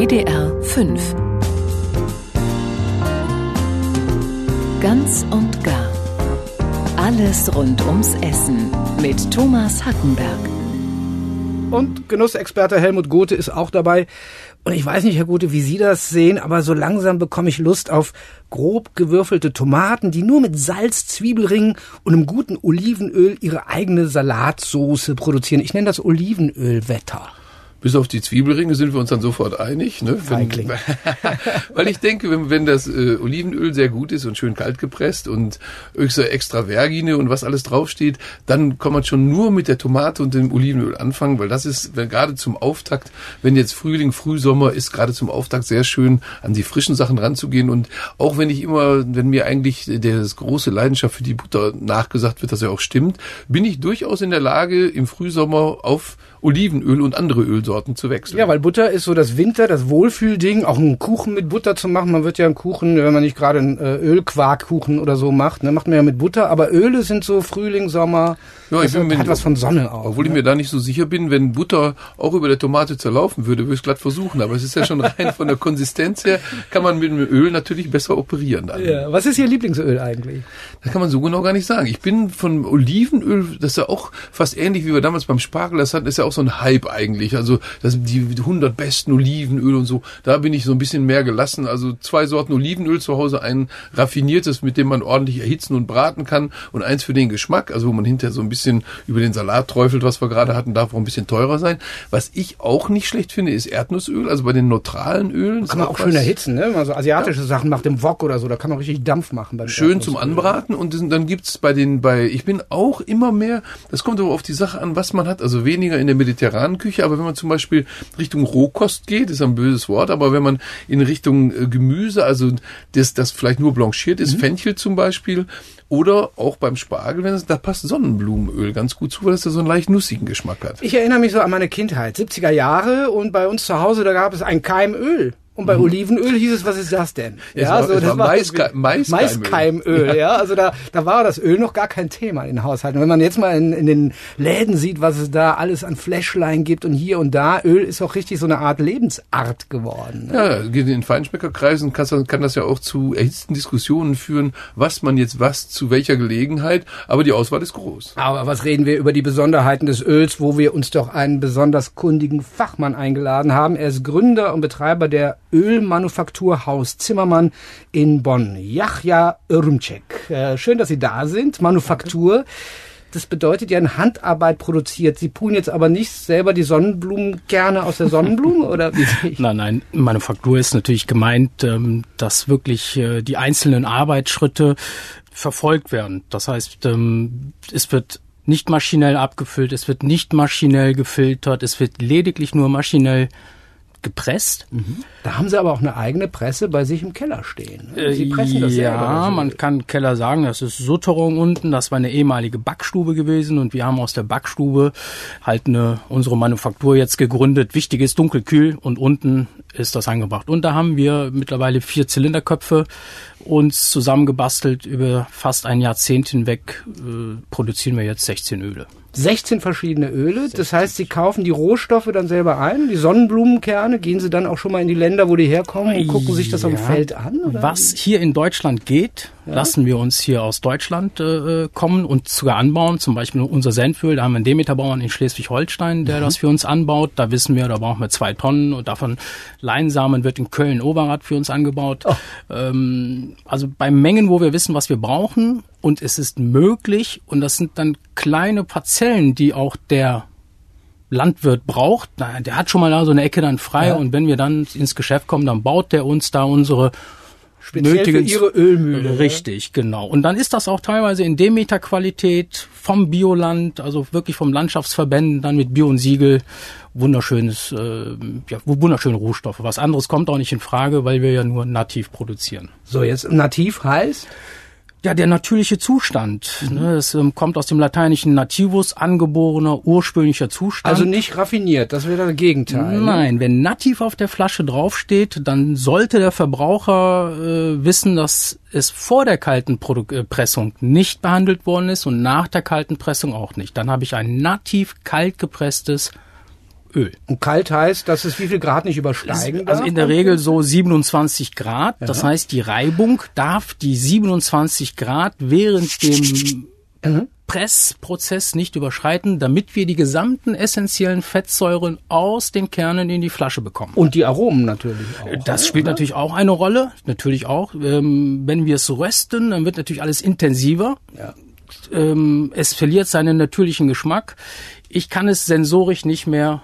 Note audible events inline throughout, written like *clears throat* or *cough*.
WDR 5 Ganz und gar. Alles rund ums Essen mit Thomas Hackenberg. Und Genussexperte Helmut Gothe ist auch dabei. Und ich weiß nicht, Herr Gute, wie Sie das sehen, aber so langsam bekomme ich Lust auf grob gewürfelte Tomaten, die nur mit Salz, Zwiebelringen und einem guten Olivenöl ihre eigene Salatsoße produzieren. Ich nenne das Olivenölwetter. Bis auf die Zwiebelringe sind wir uns dann sofort einig. Ne? Feigling. *laughs* Weil ich denke, wenn, wenn das äh, Olivenöl sehr gut ist und schön kalt gepresst und extra Vergine und was alles draufsteht, dann kann man schon nur mit der Tomate und dem Olivenöl anfangen, weil das ist wenn, gerade zum Auftakt, wenn jetzt Frühling, Frühsommer ist, gerade zum Auftakt sehr schön, an die frischen Sachen ranzugehen. Und auch wenn ich immer, wenn mir eigentlich das große Leidenschaft für die Butter nachgesagt wird, dass ja auch stimmt, bin ich durchaus in der Lage, im Frühsommer auf Olivenöl und andere Ölsorten zu wechseln. Ja, weil Butter ist so das Winter, das Wohlfühlding, auch einen Kuchen mit Butter zu machen. Man wird ja einen Kuchen, wenn man nicht gerade einen äh, Ölquarkkuchen oder so macht, ne, macht man ja mit Butter. Aber Öle sind so Frühling, Sommer. Ja, ich bin hat was von Sonne auch. Obwohl ne? ich mir da nicht so sicher bin, wenn Butter auch über der Tomate zerlaufen würde, würde ich es glatt versuchen. Aber es ist ja schon *laughs* rein von der Konsistenz her, kann man mit dem Öl natürlich besser operieren dann. Ja. Was ist Ihr Lieblingsöl eigentlich? Das kann man so genau gar nicht sagen. Ich bin von Olivenöl, das ist ja auch fast ähnlich wie wir damals beim Spargel das hatten, ist ja auch so ein Hype eigentlich. Also das sind die 100 besten Olivenöl und so. Da bin ich so ein bisschen mehr gelassen. Also zwei Sorten Olivenöl zu Hause, ein raffiniertes, mit dem man ordentlich erhitzen und braten kann und eins für den Geschmack, also wo man hinterher so ein bisschen über den Salat träufelt, was wir gerade hatten, darf auch ein bisschen teurer sein. Was ich auch nicht schlecht finde, ist Erdnussöl, also bei den neutralen Ölen. Kann man auch schön erhitzen, ne? Wenn man so asiatische ja. Sachen macht, im Wok oder so, da kann man richtig Dampf machen. Schön zum Anbraten und dann gibt's bei den, bei, ich bin auch immer mehr, das kommt aber auf die Sache an, was man hat, also weniger in der mediterranen Küche, aber wenn man zum Beispiel Richtung Rohkost geht, ist ein böses Wort, aber wenn man in Richtung äh, Gemüse, also das, das vielleicht nur blanchiert ist, mhm. Fenchel zum Beispiel, oder auch beim Spargel, wenn es, da passt Sonnenblumenöl ganz gut zu, weil es da so einen leicht nussigen Geschmack hat. Ich erinnere mich so an meine Kindheit, 70er Jahre und bei uns zu Hause, da gab es ein Keimöl. Und bei mhm. Olivenöl hieß es, was ist das denn? Ja, ja so, das war Maiskeimöl. Mais Maiskeimöl, ja. ja. Also da, da war das Öl noch gar kein Thema in den Haushalten. Wenn man jetzt mal in, in den Läden sieht, was es da alles an Fläschlein gibt und hier und da, Öl ist auch richtig so eine Art Lebensart geworden. Ne? Ja, in den Feinschmeckerkreisen kann, kann das ja auch zu erhitzten Diskussionen führen, was man jetzt was zu welcher Gelegenheit, aber die Auswahl ist groß. Aber was reden wir über die Besonderheiten des Öls, wo wir uns doch einen besonders kundigen Fachmann eingeladen haben. Er ist Gründer und Betreiber der Ölmanufakturhaus Zimmermann in Bonn. Jachja Irmcek. Äh, schön, dass Sie da sind. Manufaktur. Das bedeutet ja in Handarbeit produziert. Sie pulen jetzt aber nicht selber die Sonnenblumenkerne aus der Sonnenblume oder wie? *laughs* Nein, nein. Manufaktur ist natürlich gemeint, ähm, dass wirklich äh, die einzelnen Arbeitsschritte verfolgt werden. Das heißt, ähm, es wird nicht maschinell abgefüllt, es wird nicht maschinell gefiltert, es wird lediglich nur maschinell gepresst. Mhm. Da haben Sie aber auch eine eigene Presse bei sich im Keller stehen. Ne? Sie pressen das ja, selber. man kann Keller sagen, das ist Sutterung unten. Das war eine ehemalige Backstube gewesen und wir haben aus der Backstube halt eine, unsere Manufaktur jetzt gegründet. Wichtig ist dunkelkühl und unten ist das angebracht. Und da haben wir mittlerweile vier Zylinderköpfe uns zusammengebastelt. Über fast ein Jahrzehnt hinweg äh, produzieren wir jetzt 16 Öle. 16 verschiedene Öle. 16. Das heißt, Sie kaufen die Rohstoffe dann selber ein, die Sonnenblumenkerne. Gehen Sie dann auch schon mal in die Länder, wo die herkommen und gucken sich das ja. am Feld an? Oder? Was hier in Deutschland geht, ja. lassen wir uns hier aus Deutschland äh, kommen und sogar anbauen. Zum Beispiel unser Senföl, da haben wir einen Demeterbauern in Schleswig-Holstein, der mhm. das für uns anbaut. Da wissen wir, da brauchen wir zwei Tonnen und davon Leinsamen wird in Köln-Oberrad für uns angebaut. Oh. Ähm, also bei Mengen, wo wir wissen, was wir brauchen und es ist möglich und das sind dann kleine Parzellen, die auch der Landwirt braucht. Der hat schon mal da so eine Ecke dann frei ja. und wenn wir dann ins Geschäft kommen, dann baut der uns da unsere Speziell nötigen, für ihre Ölmühle. Richtig, ja. genau. Und dann ist das auch teilweise in Demeter-Qualität vom Bioland, also wirklich vom Landschaftsverbänden, dann mit Bio und Siegel. Wunderschönes, äh, ja, wunderschöne Rohstoffe. Was anderes kommt auch nicht in Frage, weil wir ja nur nativ produzieren. So, jetzt nativ heißt? Ja, der natürliche Zustand. Mhm. Ne, es ähm, kommt aus dem lateinischen nativus, angeborener, ursprünglicher Zustand. Also nicht raffiniert, das wäre das Gegenteil. Ne? Nein, ne? wenn nativ auf der Flasche draufsteht, dann sollte der Verbraucher äh, wissen, dass es vor der kalten Produ äh, Pressung nicht behandelt worden ist und nach der kalten Pressung auch nicht. Dann habe ich ein nativ kalt gepresstes Öl. Und kalt heißt, dass es wie viel Grad nicht übersteigen Also darf? in der Regel so 27 Grad. Das heißt, die Reibung darf die 27 Grad während dem Mhm. Pressprozess nicht überschreiten, damit wir die gesamten essentiellen Fettsäuren aus den Kernen in die Flasche bekommen. Und die Aromen natürlich auch. Das spielt natürlich auch eine Rolle, natürlich auch. Ähm, wenn wir es rösten, dann wird natürlich alles intensiver. Ja. Ähm, es verliert seinen natürlichen Geschmack. Ich kann es sensorisch nicht mehr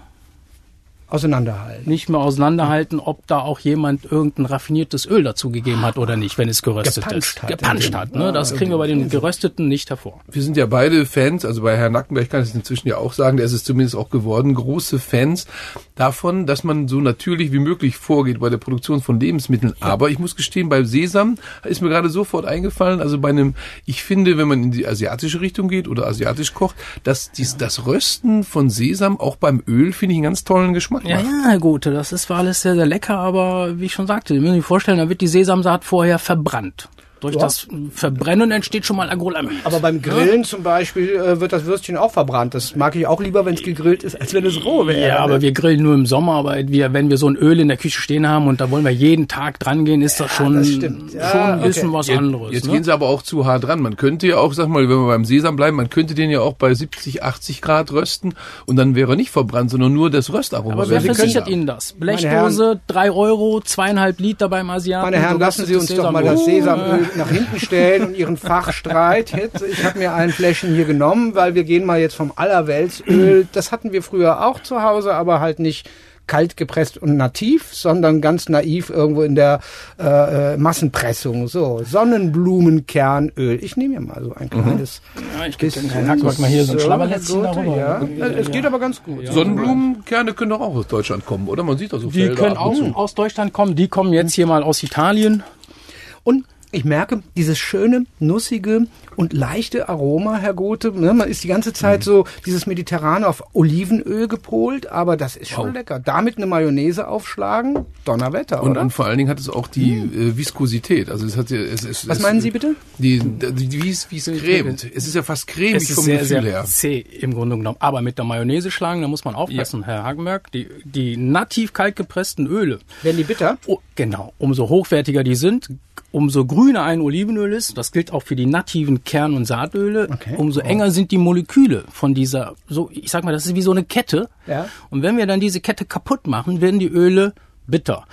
Auseinanderhalten. nicht mehr auseinanderhalten, ob da auch jemand irgendein raffiniertes Öl dazu gegeben hat oder nicht, wenn es geröstet Gepanscht ist. hat. Gepanscht hat, ne? Das kriegen wir bei den gerösteten nicht hervor. Wir sind ja beide Fans, also bei Herrn Nackenberg kann ich es inzwischen ja auch sagen, der ist es zumindest auch geworden, große Fans davon, dass man so natürlich wie möglich vorgeht bei der Produktion von Lebensmitteln. Aber ich muss gestehen, bei Sesam ist mir gerade sofort eingefallen, also bei einem, ich finde, wenn man in die asiatische Richtung geht oder asiatisch kocht, dass dies, das Rösten von Sesam auch beim Öl, finde ich, einen ganz tollen Geschmack Ja, ja, Gute, das ist zwar alles sehr, sehr lecker, aber wie ich schon sagte, Sie müssen sich vorstellen, da wird die Sesamsaat vorher verbrannt. Durch Ja. das Verbrennen entsteht schon mal Acrylamid. Aber beim Grillen zum Beispiel äh, wird das Würstchen auch verbrannt. Das mag ich auch lieber, wenn es gegrillt ist, als wenn es roh wäre. Ja, aber wir grillen nur im Sommer, aber wir, wenn wir so ein Öl in der Küche stehen haben und da wollen wir jeden Tag dran gehen, ist das schon, das stimmt. Ja, schon ein bisschen okay. was Jetzt, anderes. jetzt ne? gehen sie aber auch zu hart dran. Man könnte ja auch, sag mal, wenn wir beim Sesam bleiben, man könnte den ja auch bei 70, 80 Grad rösten und dann wäre er nicht verbrannt, sondern nur das Röstaroma. aber wer versichert. Ihnen das? Blechdose, drei Euro, zweieinhalb Liter beim Asiaten. Meine Herren, lassen Sie uns doch mal das Sesamöl. Nach hinten stellen und Ihren Fachstreit. Ich habe mir ein Fläschchen hier genommen, weil wir gehen mal jetzt vom Allerweltsöl. Das hatten wir früher auch zu Hause, aber halt nicht kalt gepresst und nativ, sondern ganz naiv irgendwo in der äh, äh, Massenpressung. So, Sonnenblumenkernöl. Ich nehme mir mal so ein kleines Ja, ich gebe bisschen. Mal hier so ein Schlabberlätzchen Gute, darüber. Ja. Es geht aber ganz gut. Sonnenblumenkerne können doch auch aus Deutschland kommen, oder? Man sieht doch so Die Felder können auch aus Deutschland kommen, die kommen jetzt hier mal aus Italien. Und ich merke dieses schöne, nussige und leichte Aroma, Herr Gothe. Ne, Man ist die ganze Zeit so dieses Mediterrane auf Olivenöl gepolt, aber das ist schon Wow. lecker. Damit eine Mayonnaise aufschlagen, Donnerwetter, Und, oder? und vor allen Dingen hat es auch die äh, Viskosität. Also es hat ja, es, es, Was es, meinen Sie bitte? Die, die, die wie es wie es cremt. Es ist ja fast cremig Es ist vom sehr, Gefühl sehr her. zäh im Grunde genommen. Aber mit der Mayonnaise schlagen, da muss man aufpassen, Herr Hagenberg. Die, die nativ kalt gepressten Öle, Werden die bitter? oh, genau, umso hochwertiger die sind, umso grüner ein Olivenöl ist, das gilt auch für die nativen Kern- und Saatöle, Okay. umso enger sind die Moleküle von dieser, so, ich sag mal, das ist wie so eine Kette. Ja. Und wenn wir dann diese Kette kaputt machen, werden die Öle bitter.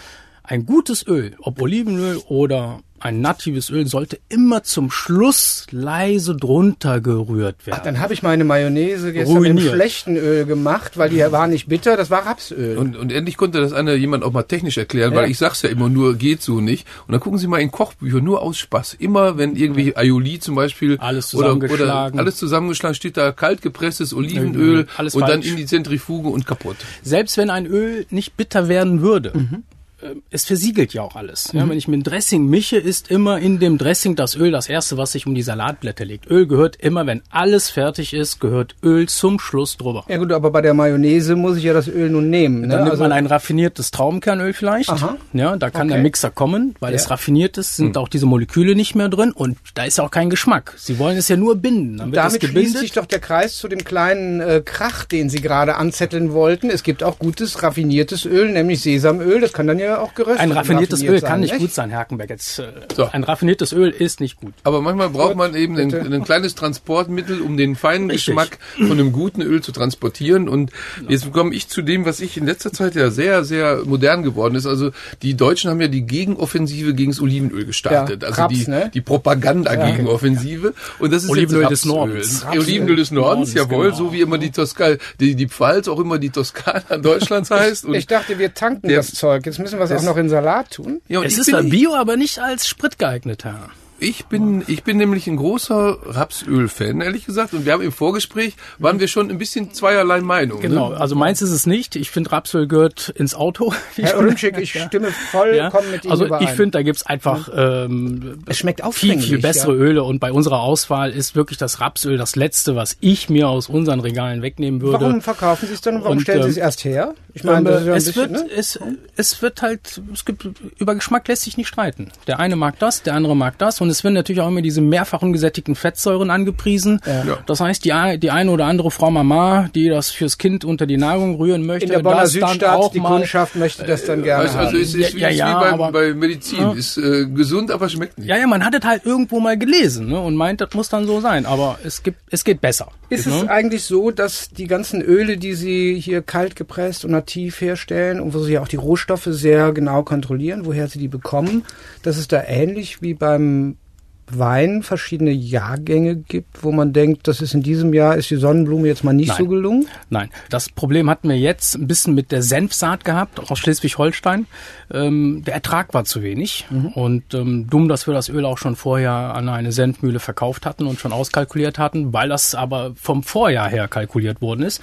Ein gutes Öl, ob Olivenöl oder ein natives Öl, sollte immer zum Schluss leise drunter gerührt werden. Dann habe ich meine Mayonnaise gestern mit Ruiniert. schlechten Öl gemacht, weil die war nicht bitter, das war Rapsöl. Und, und endlich konnte das einer jemand auch mal technisch erklären, weil ich sag's ja immer nur, geht so nicht. Und dann gucken Sie mal in Kochbüchern, nur aus Spaß. Immer wenn irgendwie Aioli zum Beispiel Alles oder, zusammengeschlagen. oder alles zusammengeschlagen, steht da kalt gepresstes Olivenöl alles und dann falsch. in die Zentrifuge und kaputt. Selbst wenn ein Öl nicht bitter werden würde, Mhm. Äh, es versiegelt ja auch alles. Ja, wenn ich mit dem Dressing mische, ist immer in dem Dressing das Öl das erste, was sich um die Salatblätter legt. Öl gehört immer, wenn alles fertig ist, gehört Öl zum Schluss drüber. Ja gut, aber bei der Mayonnaise muss ich ja das Öl nun nehmen. Dann Ne? nimmt Also, man ein raffiniertes Traubenkernöl vielleicht. Aha. Ja, da kann Okay. der Mixer kommen, weil es Ja. raffiniert ist, sind auch diese Moleküle nicht mehr drin und da ist ja auch kein Geschmack. Sie wollen es ja nur binden. Dann wird damit es schließt sich doch der Kreis zu dem kleinen äh, Krach, den Sie gerade anzetteln wollten. Es gibt auch gutes raffiniertes Öl, nämlich Sesamöl. Das kann dann ja auch geröstet ein raffiniertes raffiniert Öl sein, kann nicht nicht? gut sein, Herkenberg. Jetzt, äh, So. Ein raffiniertes Öl ist nicht gut. Aber manchmal braucht man eben ein, ein kleines Transportmittel, um den feinen Richtig. Geschmack von einem guten Öl zu transportieren. Und jetzt komme ich zu dem, was ich in letzter Zeit ja sehr, sehr modern geworden ist. Also die Deutschen haben ja die Gegenoffensive gegen das Olivenöl gestartet. Ja, also Raps, die, ne? die Propaganda-Gegenoffensive. Und das ist Olivenöl des Nordens. Olivenöl des Nordens, Nordens, jawohl, genau. so wie immer die Toskana, die, die Pfalz auch immer die Toskana Deutschlands *laughs* heißt. Und Ich dachte, wir tanken Der- das Zeug. Jetzt müssen wir es auch noch in Salat tun. ja, und Es ist zwar Bio, aber nicht als Sprit geeignet, Herr. Ich bin, ich bin nämlich ein großer Rapsöl-Fan, ehrlich gesagt. Und wir haben im Vorgespräch, waren wir schon ein bisschen zweierlei Meinung. Genau, Ne? also meins ist es nicht. Ich finde, Rapsöl gehört ins Auto. *laughs* Herr Rümschick, ich stimme vollkommen ja. mit Ihnen Also überein. ich finde, da gibt's einfach ähm, es schmeckt viel, viel bessere ja. Öle. Und bei unserer Auswahl ist wirklich das Rapsöl das Letzte, was ich mir aus unseren Regalen wegnehmen würde. Warum verkaufen Sie es dann? Warum Und, stellen Sie es ähm, erst her? Ich meine, das ist ja ein es bisschen, wird, ne? es, es wird halt, es gibt, über Geschmack lässt sich nicht streiten. Der eine mag das, der andere mag das und es werden natürlich auch immer diese mehrfachen gesättigten Fettsäuren angepriesen. Ja. Das heißt, die, die eine oder andere Frau Mama, die das fürs Kind unter die Nahrung rühren möchte, In der Bonner Südstadt, auch die mal, Kundschaft möchte das dann gerne Also, also haben. es ist, Ja, wie, ja, ist wie bei, aber- bei Medizin. Ist äh, gesund, aber schmeckt nicht. Ja, ja, man hat es halt irgendwo mal gelesen ne, und meint, das muss dann so sein. Aber es gibt, es geht besser. Ist es ne? eigentlich so, dass die ganzen Öle, die Sie hier kalt gepresst und nativ herstellen und wo Sie ja auch die Rohstoffe sehr genau kontrollieren, woher Sie die bekommen, dass es da ähnlich wie beim Wein verschiedene Jahrgänge gibt, wo man denkt, das ist in diesem Jahr, ist die Sonnenblume jetzt mal nicht Nein. so gelungen? Nein, das Problem hatten wir jetzt ein bisschen mit der Senfsaat gehabt aus Schleswig-Holstein. Ähm, der Ertrag war zu wenig und ähm, dumm, dass wir das Öl auch schon vorher an eine Senfmühle verkauft hatten und schon auskalkuliert hatten, weil das aber vom Vorjahr her kalkuliert worden ist.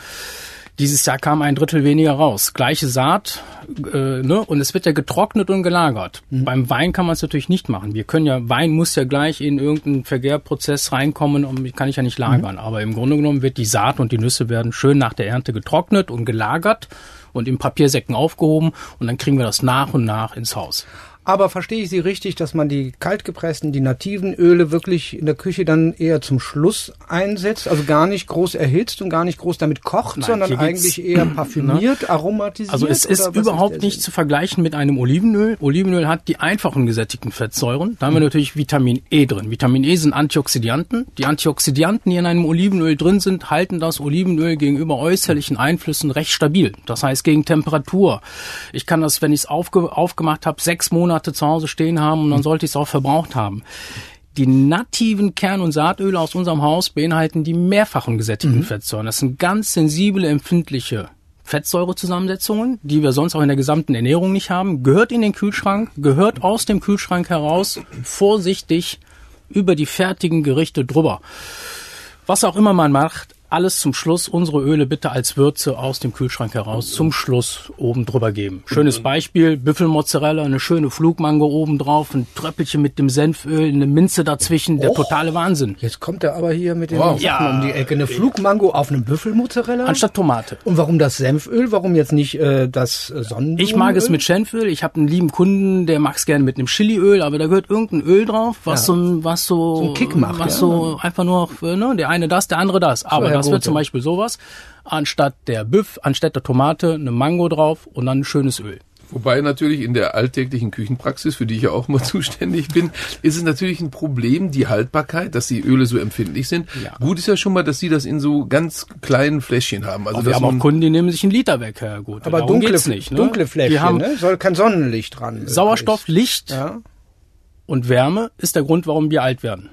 Dieses Jahr kam ein Drittel weniger raus. Gleiche Saat, äh, ne? Und es wird ja getrocknet und gelagert. Beim Wein kann man es natürlich nicht machen. Wir können ja, Wein muss ja gleich in irgendeinen Vergärprozess reinkommen und kann ich ja nicht lagern. Aber im Grunde genommen wird die Saat und die Nüsse werden schön nach der Ernte getrocknet und gelagert und in Papiersäcken aufgehoben und dann kriegen wir das nach und nach ins Haus. Aber verstehe ich Sie richtig, dass man die kaltgepressten, die nativen Öle wirklich in der Küche dann eher zum Schluss einsetzt? Also gar nicht groß erhitzt und gar nicht groß damit kocht, Nein, sondern eigentlich eher *clears throat* parfümiert, aromatisiert? Also es ist überhaupt der nicht zu vergleichen mit einem Olivenöl. Olivenöl hat die einfachen gesättigten Fettsäuren. Da haben wir natürlich Vitamin E drin. Vitamin E sind Antioxidanten. Die Antioxidanten, die in einem Olivenöl drin sind, halten das Olivenöl gegenüber äußerlichen Einflüssen recht stabil. Das heißt gegen Temperatur. Ich kann das, wenn ich es aufge aufgemacht habe, sechs Monate zu Hause stehen haben und dann sollte ich es auch verbraucht haben. Die nativen Kern- und Saatöle aus unserem Haus beinhalten die mehrfachen gesättigten Fettsäuren. Das sind ganz sensible, empfindliche Fettsäurezusammensetzungen, die wir sonst auch in der gesamten Ernährung nicht haben, gehört in den Kühlschrank, gehört aus dem Kühlschrank heraus, vorsichtig über die fertigen Gerichte drüber. Was auch immer man macht, alles zum Schluss, unsere Öle bitte als Würze aus dem Kühlschrank heraus zum Schluss oben drüber geben. Schönes Beispiel, Büffelmozzarella, eine schöne Flugmango oben drauf, ein Tröppelchen mit dem Senföl, eine Minze dazwischen, der totale Wahnsinn. Jetzt kommt er aber hier mit den Wow. Sachen Ja. um die Ecke. Eine Flugmango auf einem Büffelmozzarella? Anstatt Tomate. Und warum das Senföl? Warum jetzt nicht äh, das äh, Sonnenblumenöl? Ich mag es mit Senföl. Ich habe einen lieben Kunden, der mag es gerne mit einem Chiliöl, aber da gehört irgendein Öl drauf, was Ja. so, was so, So einen Kick macht, was ja. so einfach nur, äh, ne, der eine das, der andere das. Aber Herr das wird Rote. zum Beispiel sowas. Anstatt der Büff, anstatt der Tomate eine Mango drauf und dann ein schönes Öl. Wobei natürlich in der alltäglichen Küchenpraxis, für die ich ja auch mal *laughs* zuständig bin, ist es natürlich ein Problem, die Haltbarkeit, dass die Öle so empfindlich sind. Ja. Gut ist ja schon mal, dass sie das in so ganz kleinen Fläschchen haben. Also Aber wir haben auch Kunden, die nehmen sich einen Liter weg, Herr Gut. aber Darum dunkle, nicht. Ne? dunkle Fläschchen, Die haben ne? Soll kein Sonnenlicht dran. Sauerstoff, Licht Ja. und Wärme ist der Grund, warum wir alt werden.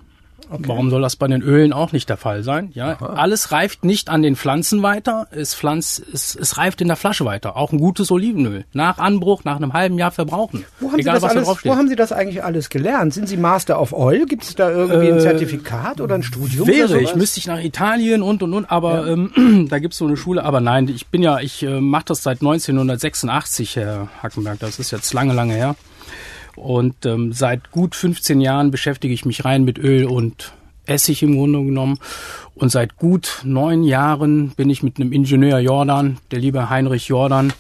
Warum soll das bei den Ölen auch nicht der Fall sein? Ja, alles reift nicht an den Pflanzen weiter, es, pflanzt, es, es reift in der Flasche weiter. Auch ein gutes Olivenöl. Nach Anbruch, nach einem halben Jahr verbrauchen. Wo haben, Egal, Sie das alles, wo haben Sie das eigentlich alles gelernt? Sind Sie Master of Oil? Gibt es da irgendwie ein Zertifikat oder ein Studium? Äh, Wäre ich, müsste ich nach Italien und und und, aber ähm, *clears throat* da gibt's so eine Schule. Aber nein, ich bin ja, ich äh, mache das seit 1986, Herr Hackenberg. Das ist jetzt lange, lange her. Und ähm, seit gut 15 Jahren beschäftige ich mich rein mit Öl und Essig im Grunde genommen. Und seit gut neun Jahren bin ich mit einem Ingenieur Jordan, der liebe Heinrich Jordan,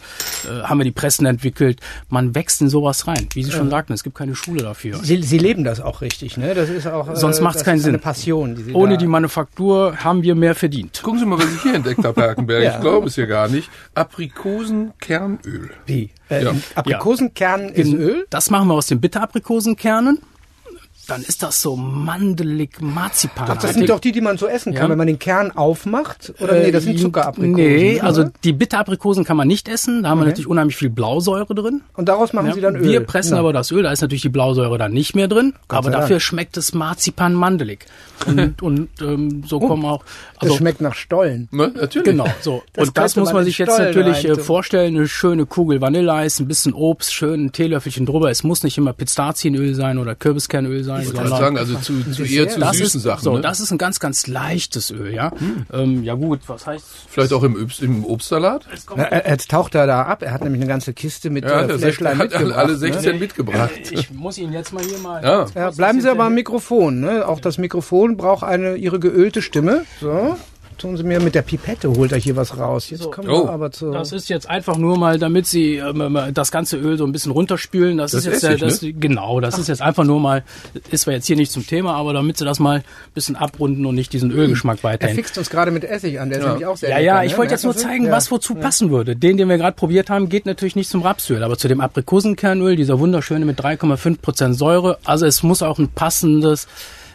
äh, haben wir die Pressen entwickelt. Man wächst in sowas rein. Wie Sie schon sagten, es gibt keine Schule dafür. Sie, Sie leben das auch richtig, ne? Das ist auch. Sonst macht's das keinen ist Eine Sinn. Passion. Die Sie Ohne die Manufaktur haben wir mehr verdient. Gucken Sie mal, was ich hier entdeckt habe, Herr Hackenberg. *laughs* Ja. Ich glaube es ja gar nicht. Aprikosenkernöl. Wie? Äh, Ja. Aprikosenkern ist Öl? Das machen wir aus den Bitteraprikosenkernen. Dann ist das so mandelig, marzipan. Das sind doch die, die man so essen kann, Ja. wenn man den Kern aufmacht. Oder nee, das sind Zuckeraprikosen. Nee, oder? also die Bitteraprikosen kann man nicht essen. Da haben wir Okay. natürlich unheimlich viel Blausäure drin. Und daraus machen Ja, Sie dann Öl. Wir pressen Ja. aber das Öl, da ist natürlich die Blausäure dann nicht mehr drin, aber sei Dank. dafür schmeckt es marzipan mandelig. Und, *laughs* und ähm, so kommen auch. Das Also, schmeckt nach Stollen. Ne? Natürlich. Genau, so. Das und das muss man sich jetzt Stollen natürlich äh, reintun. vorstellen. Eine schöne Kugel Vanilleeis, ein bisschen Obst, schön ein Teelöffelchen drüber. Es muss nicht immer Pistazienöl sein oder Kürbiskernöl sein, Ich wollte sagen, also zu, zu eher zu das süßen ist, Sachen. So, ne? das ist ein ganz, ganz leichtes Öl, ja. Ähm, ja gut, was heißt? Vielleicht auch im, Obst, im Obstsalat? Er, er, jetzt taucht er da ab. Er hat nämlich eine ganze Kiste mit Ja, äh, Fläschlein hat alle, mitgebracht. alle ne? 16 mitgebracht. Ich muss ihn jetzt mal hier mal. Ja. Ja, bleiben Sie aber am Mikrofon. Ne? Auch das Mikrofon braucht eine Ihre geölte Stimme. So. Tun Sie mir mit der Pipette, holt er hier was raus. Jetzt So. kommen Oh. wir aber zu... Das ist jetzt einfach nur mal, damit Sie ähm, das ganze Öl so ein bisschen runterspülen. Das, Das ist jetzt äh, das, genau, das ist jetzt einfach nur mal, ist zwar jetzt hier nicht zum Thema, aber damit Sie das mal ein bisschen abrunden und nicht diesen Ölgeschmack er weiterhin. fixt uns gerade mit Essig an, der ist nämlich auch sehr Ja, lecker, ja, ne? ich wollte jetzt nur zeigen, Ja. was wozu passen würde. Den, den wir gerade probiert haben, geht natürlich nicht zum Rapsöl, aber zu dem Aprikosenkernöl, dieser wunderschöne mit 3,5 Prozent Säure. Also es muss auch ein passendes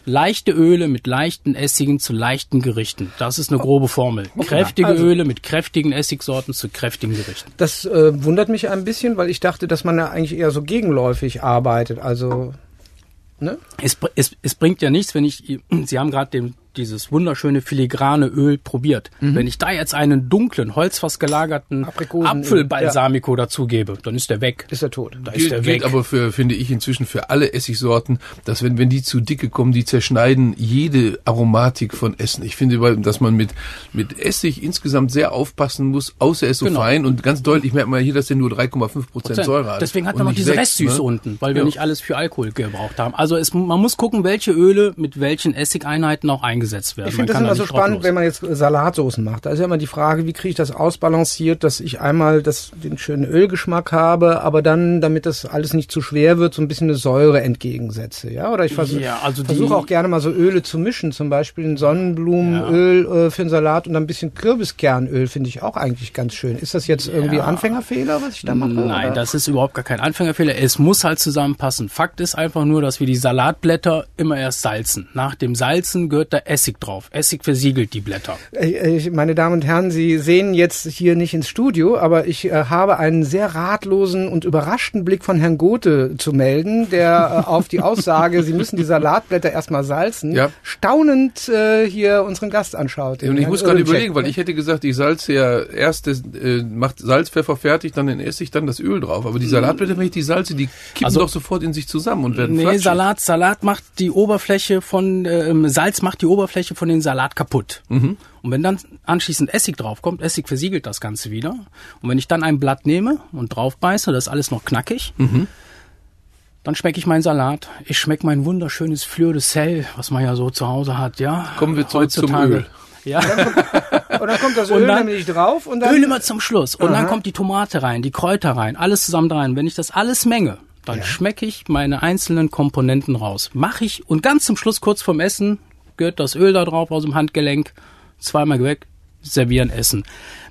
leichte Öle mit leichten Essigen zu leichten Gerichten. Das ist eine grobe Formel. Kräftige Also- Öle mit kräftigen Essigsorten zu kräftigen Gerichten. Das äh, wundert mich ein bisschen, weil ich dachte, dass man da eigentlich eher so gegenläufig arbeitet. Also, ne? Es, es, es bringt ja nichts, wenn ich, Sie haben gerade den- dieses wunderschöne filigrane Öl probiert. Wenn ich da jetzt einen dunklen, holzfass gelagerten Apfelbalsamico dazugebe, dann ist der weg. Ist er tot. Da ist Gilt, der gilt weg. aber für, finde ich, inzwischen für alle Essigsorten, dass wenn, wenn die zu dicke kommen, die zerschneiden jede Aromatik von Essen. Ich finde, dass man mit, mit Essig insgesamt sehr aufpassen muss, außer er ist so Genau. fein und ganz deutlich merkt man hier, dass der nur 3,5 Prozent Säure hat. Deswegen hat man noch diese wächst, Restsüße ne? unten, weil wir Ja. nicht alles für Alkohol gebraucht haben. Also es, man muss gucken, welche Öle mit welchen Essigeinheiten auch eingesetzt werden. Ich finde das kann da immer so spannend, drauf wenn man jetzt Salatsoßen macht. Da ist ja immer die Frage, wie kriege ich das ausbalanciert, dass ich einmal das, den schönen Ölgeschmack habe, aber dann, damit das alles nicht zu schwer wird, so ein bisschen eine Säure entgegensetze. Ja, oder ich versuche Ja, also versuche auch gerne mal so Öle zu mischen, zum Beispiel ein Sonnenblumenöl äh, für einen Salat und ein bisschen Kürbiskernöl finde ich auch eigentlich ganz schön. Ist das jetzt irgendwie Anfängerfehler, was ich da mache? Nein, oder? das ist überhaupt gar kein Anfängerfehler. Es muss halt zusammenpassen. Fakt ist einfach nur, dass wir die Salatblätter immer erst salzen. Nach dem Salzen gehört da Essig drauf. Essig versiegelt die Blätter. Äh, Ich, meine Damen und Herren, Sie sehen jetzt hier nicht ins Studio, aber ich äh, habe einen sehr ratlosen und überraschten Blick von Herrn Gothe zu melden, der äh, auf die Aussage, Sie müssen die Salatblätter erstmal salzen, Ja. staunend äh, hier unseren Gast anschaut. Ja, und ich Herrn muss gerade überlegen, weil ich hätte gesagt, ich salze ja erst das, äh, macht Salz, Pfeffer fertig, dann den Essig, dann das Öl drauf. Aber die Salatblätter, wenn ich die salze, die kippen Also- doch sofort in sich zusammen und werden Nee. Salat, Salat macht die Oberfläche von, ähm, Salz macht die Oberfläche von den Salat kaputt. Mhm. Und wenn dann anschließend Essig draufkommt, Essig versiegelt das Ganze wieder. Und wenn ich dann ein Blatt nehme und drauf beiße, das ist alles noch knackig, Mhm. dann schmecke ich meinen Salat. Ich schmecke mein wunderschönes Fleur de Sel, was man ja so zu Hause hat, ja. Kommen wir zurück zum Heutzutage. Öl. Ja. Und dann kommt das Und Öl dann- nämlich drauf und dann Öl immer zum Schluss. Und dann Aha. kommt die Tomate rein, die Kräuter rein, alles zusammen rein. Wenn ich das alles menge, dann schmecke ich meine einzelnen Komponenten raus. Mache ich und ganz zum Schluss, kurz vorm Essen, gehört das Öl da drauf aus dem Handgelenk, zweimal weg, servieren, essen.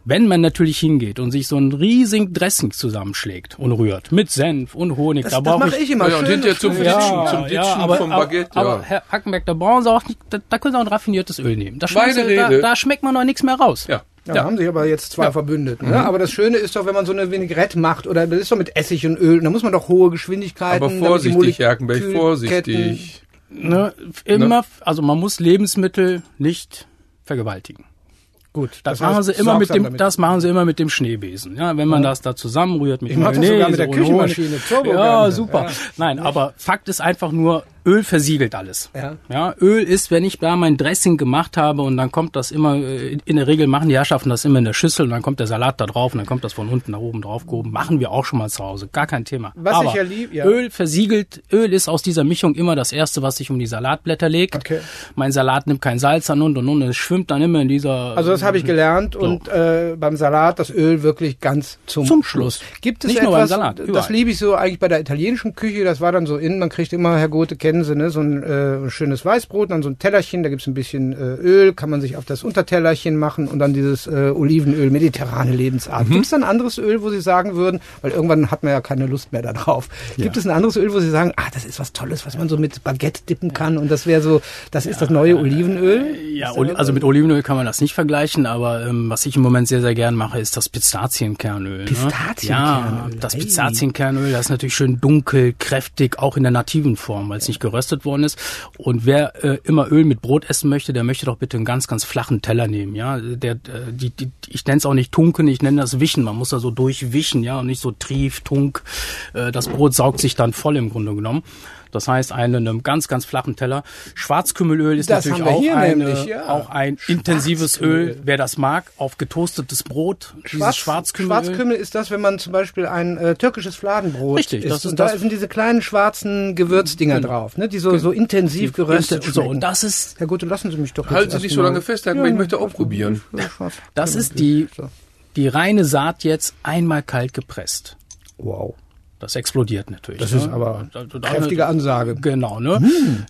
Wenn man natürlich hingeht und sich so ein riesigen Dressing zusammenschlägt und rührt, mit Senf und Honig, das, da das brauche mache ich immer. Ja, und hinterher zum frisch. Ditchen, zum Ditchen vom Baguette, aber, ja. aber Herr Hackenberg, da brauchen Sie auch nicht, da, da können Sie auch ein raffiniertes Öl nehmen. Da, Meine schmeckt- da, da schmeckt man noch nichts mehr raus. Ja. Ja, da haben sich aber jetzt zwei verbündet. Ne? Aber das Schöne ist doch, wenn man so eine Vinaigrette macht, oder das ist doch mit Essig und Öl, da muss man doch hohe Geschwindigkeiten. Aber vorsichtig, Herkenberg, vorsichtig. Ne, immer, also man muss Lebensmittel nicht vergewaltigen. Gut, Das, heißt, machen sie immer mit dem, damit. das machen sie immer mit dem Schneebesen. Ja, wenn man das da zusammenrührt mit Ich das Mayonnaise sogar mit der Küchenmaschine. Turbo Ja, gerne. super. Ja. Nein, aber Fakt ist einfach nur, Öl versiegelt alles. Ja. ja, Öl ist, wenn ich da mein Dressing gemacht habe und dann kommt das immer, äh, in der Regel machen die Herrschaften das immer in der Schüssel und dann kommt der Salat da drauf und dann kommt das von unten nach oben drauf gehoben. Machen wir auch schon mal zu Hause, gar kein Thema. Was aber ich ja lieb- ja. Öl versiegelt, Öl ist aus dieser Mischung immer das erste, was sich um die Salatblätter legt. Okay. Mein Salat nimmt kein Salz an und und und, es schwimmt dann immer in dieser Also das habe ich gelernt und äh, beim Salat das Öl wirklich ganz zum, Zum Schluss. Gibt es Nicht nur beim etwas, Salat, das überall. liebe ich so eigentlich bei der italienischen Küche, das war dann so in, man kriegt immer, Herr Gothe, kennen Sie, ne, so ein äh, schönes Weißbrot, dann so ein Tellerchen, da gibt's ein bisschen äh, Öl, kann man sich auf das Untertellerchen machen und dann dieses äh, Olivenöl, mediterrane Lebensart. Mhm. Gibt es ein anderes Öl, wo Sie sagen würden, weil irgendwann hat man ja keine Lust mehr darauf, gibt es ein anderes Öl, wo Sie sagen, ah, das ist was Tolles, was man so mit Baguette dippen kann und das wäre so, das ist das neue Olivenöl? Ja, da- also mit Olivenöl kann man das nicht vergleichen, aber ähm, was ich im Moment sehr, sehr gern mache, ist das Pistazienkernöl. Pistazienkernöl, Ne? Ja, das. Pistazienkernöl, das ist natürlich schön dunkel, kräftig, auch in der nativen Form, weil es nicht geröstet worden ist. Und wer äh, immer Öl mit Brot essen möchte, der möchte doch bitte einen ganz, ganz flachen Teller nehmen. Ja, der, äh, die, die, ich nenne es auch nicht tunken, ich nenne das Wischen. Man muss da so durchwischen, ja, und nicht so trief, tunk. Äh, das Brot saugt sich dann voll im Grunde genommen. Das heißt, einen, einem ganz, ganz flachen Teller. Schwarzkümmelöl ist Das natürlich auch, hier eine, nämlich, ja. auch ein intensives Öl. Wer das mag, auf getoastetes Brot. Dieses Schwarzkümmelöl. Schwarzkümmel ist das, wenn man zum Beispiel ein äh, türkisches Fladenbrot Richtig, isst. das ist und da das- sind diese kleinen schwarzen Gewürzdinger drauf. drauf, ne? Die so, so intensiv geröstet So, und das ist, Herr Gute, lassen Sie mich doch Halten Sie nicht so lange fest, Herr Hagenbeck, ich möchte auch probieren. das ist die, die reine Saat jetzt einmal kalt gepresst. Wow. Das explodiert natürlich. Das ne? ist aber da- kräftige Ansage. Genau, ne?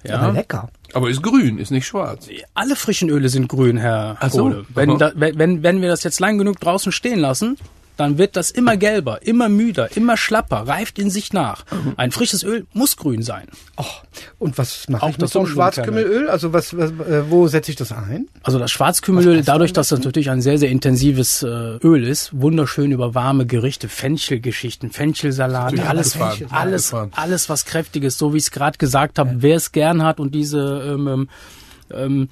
Aber ja. lecker. Aber ist grün, ist nicht schwarz. Alle frischen Öle sind grün, Herr Ach so. Kohle. Wenn, da, wenn, wenn, wenn wir das jetzt lang genug draußen stehen lassen, dann wird das immer gelber, immer müder, immer schlapper, reift in sich nach. Mhm. Ein frisches Öl muss grün sein. Oh, und was mache ich mit das so einem. Schwarzkümmelöl? Also was, was äh, wo setze ich das ein? Also das Schwarzkümmelöl, dadurch, dass das natürlich ein sehr, sehr intensives äh, Öl ist, wunderschön über warme Gerichte, Fenchelgeschichten, Fenchelsalat, alles, alles, abgefahren. alles was kräftiges, so wie ich es gerade gesagt habe, wer es gern hat und diese ähm, ähm,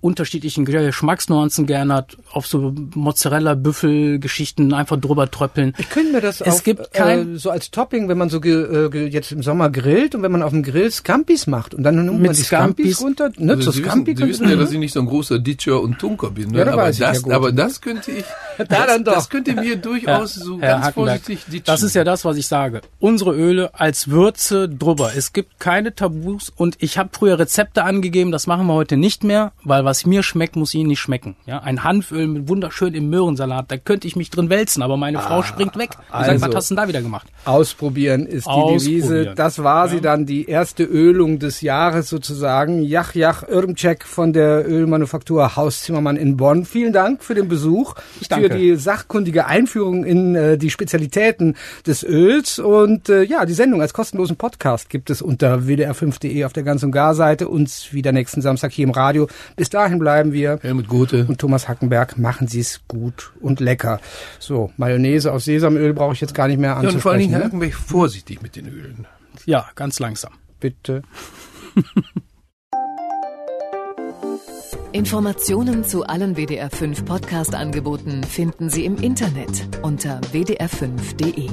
unterschiedlichen Geschmacksnuancen gern hat, auf so Mozzarella-Büffel-Geschichten einfach drüber tröppeln. Ich könnte mir das Es auf, gibt kein- äh, so als Topping, wenn man so ge, äh, jetzt im Sommer grillt und wenn man auf dem Grill Scampis macht und dann nimmt Mit man die Scampis, Scampis- runter, ne, Also so Sie, wissen, Scampi Sie könnte- wissen ja, dass ich nicht so ein großer Ditcher und Tunker bin. Ne? Ja, da aber, ja das, gut, aber ne? das könnte ich, *laughs* Ja, das, dann doch. das könnte mir durchaus so Herr ganz Hackenberg, vorsichtig ditchen. Das ist ja das, was ich sage. Unsere Öle als Würze drüber. Es gibt keine Tabus und ich habe früher Rezepte angegeben, das machen wir heute nicht mehr, weil was mir schmeckt, muss Ihnen nicht schmecken. Ja, ein Hanföl mit wunderschön im Möhrensalat, da könnte ich mich drin wälzen, aber meine Frau springt weg. Sag, also- was hast du denn da wieder gemacht? Ausprobieren ist die Ausprobieren. Devise. Das war sie dann, die erste Ölung des Jahres sozusagen. Jach, Jach, Irmcheck von der Ölmanufaktur Haus Zimmermann in Bonn. Vielen Dank für den Besuch, für die sachkundige Einführung in äh, die Spezialitäten des Öls. Und äh, ja, die Sendung als kostenlosen Podcast gibt es unter wdr5.de auf der Ganz- und Gar-Seite. Uns wieder nächsten Samstag hier im Radio. Bis dahin bleiben wir. Helmut Gothe. Und Thomas Hackenberg, machen Sie es gut und lecker. So, Mayonnaise aus Sesamöl brauche ich jetzt gar nicht mehr Ja, anzusprechen. und vor allen Dingen, ne? Vorsichtig mit den Ölen. Ja, ganz langsam. Bitte. *laughs* Informationen zu allen WDR 5 Podcast-Angeboten finden Sie im Internet unter wdr5.de.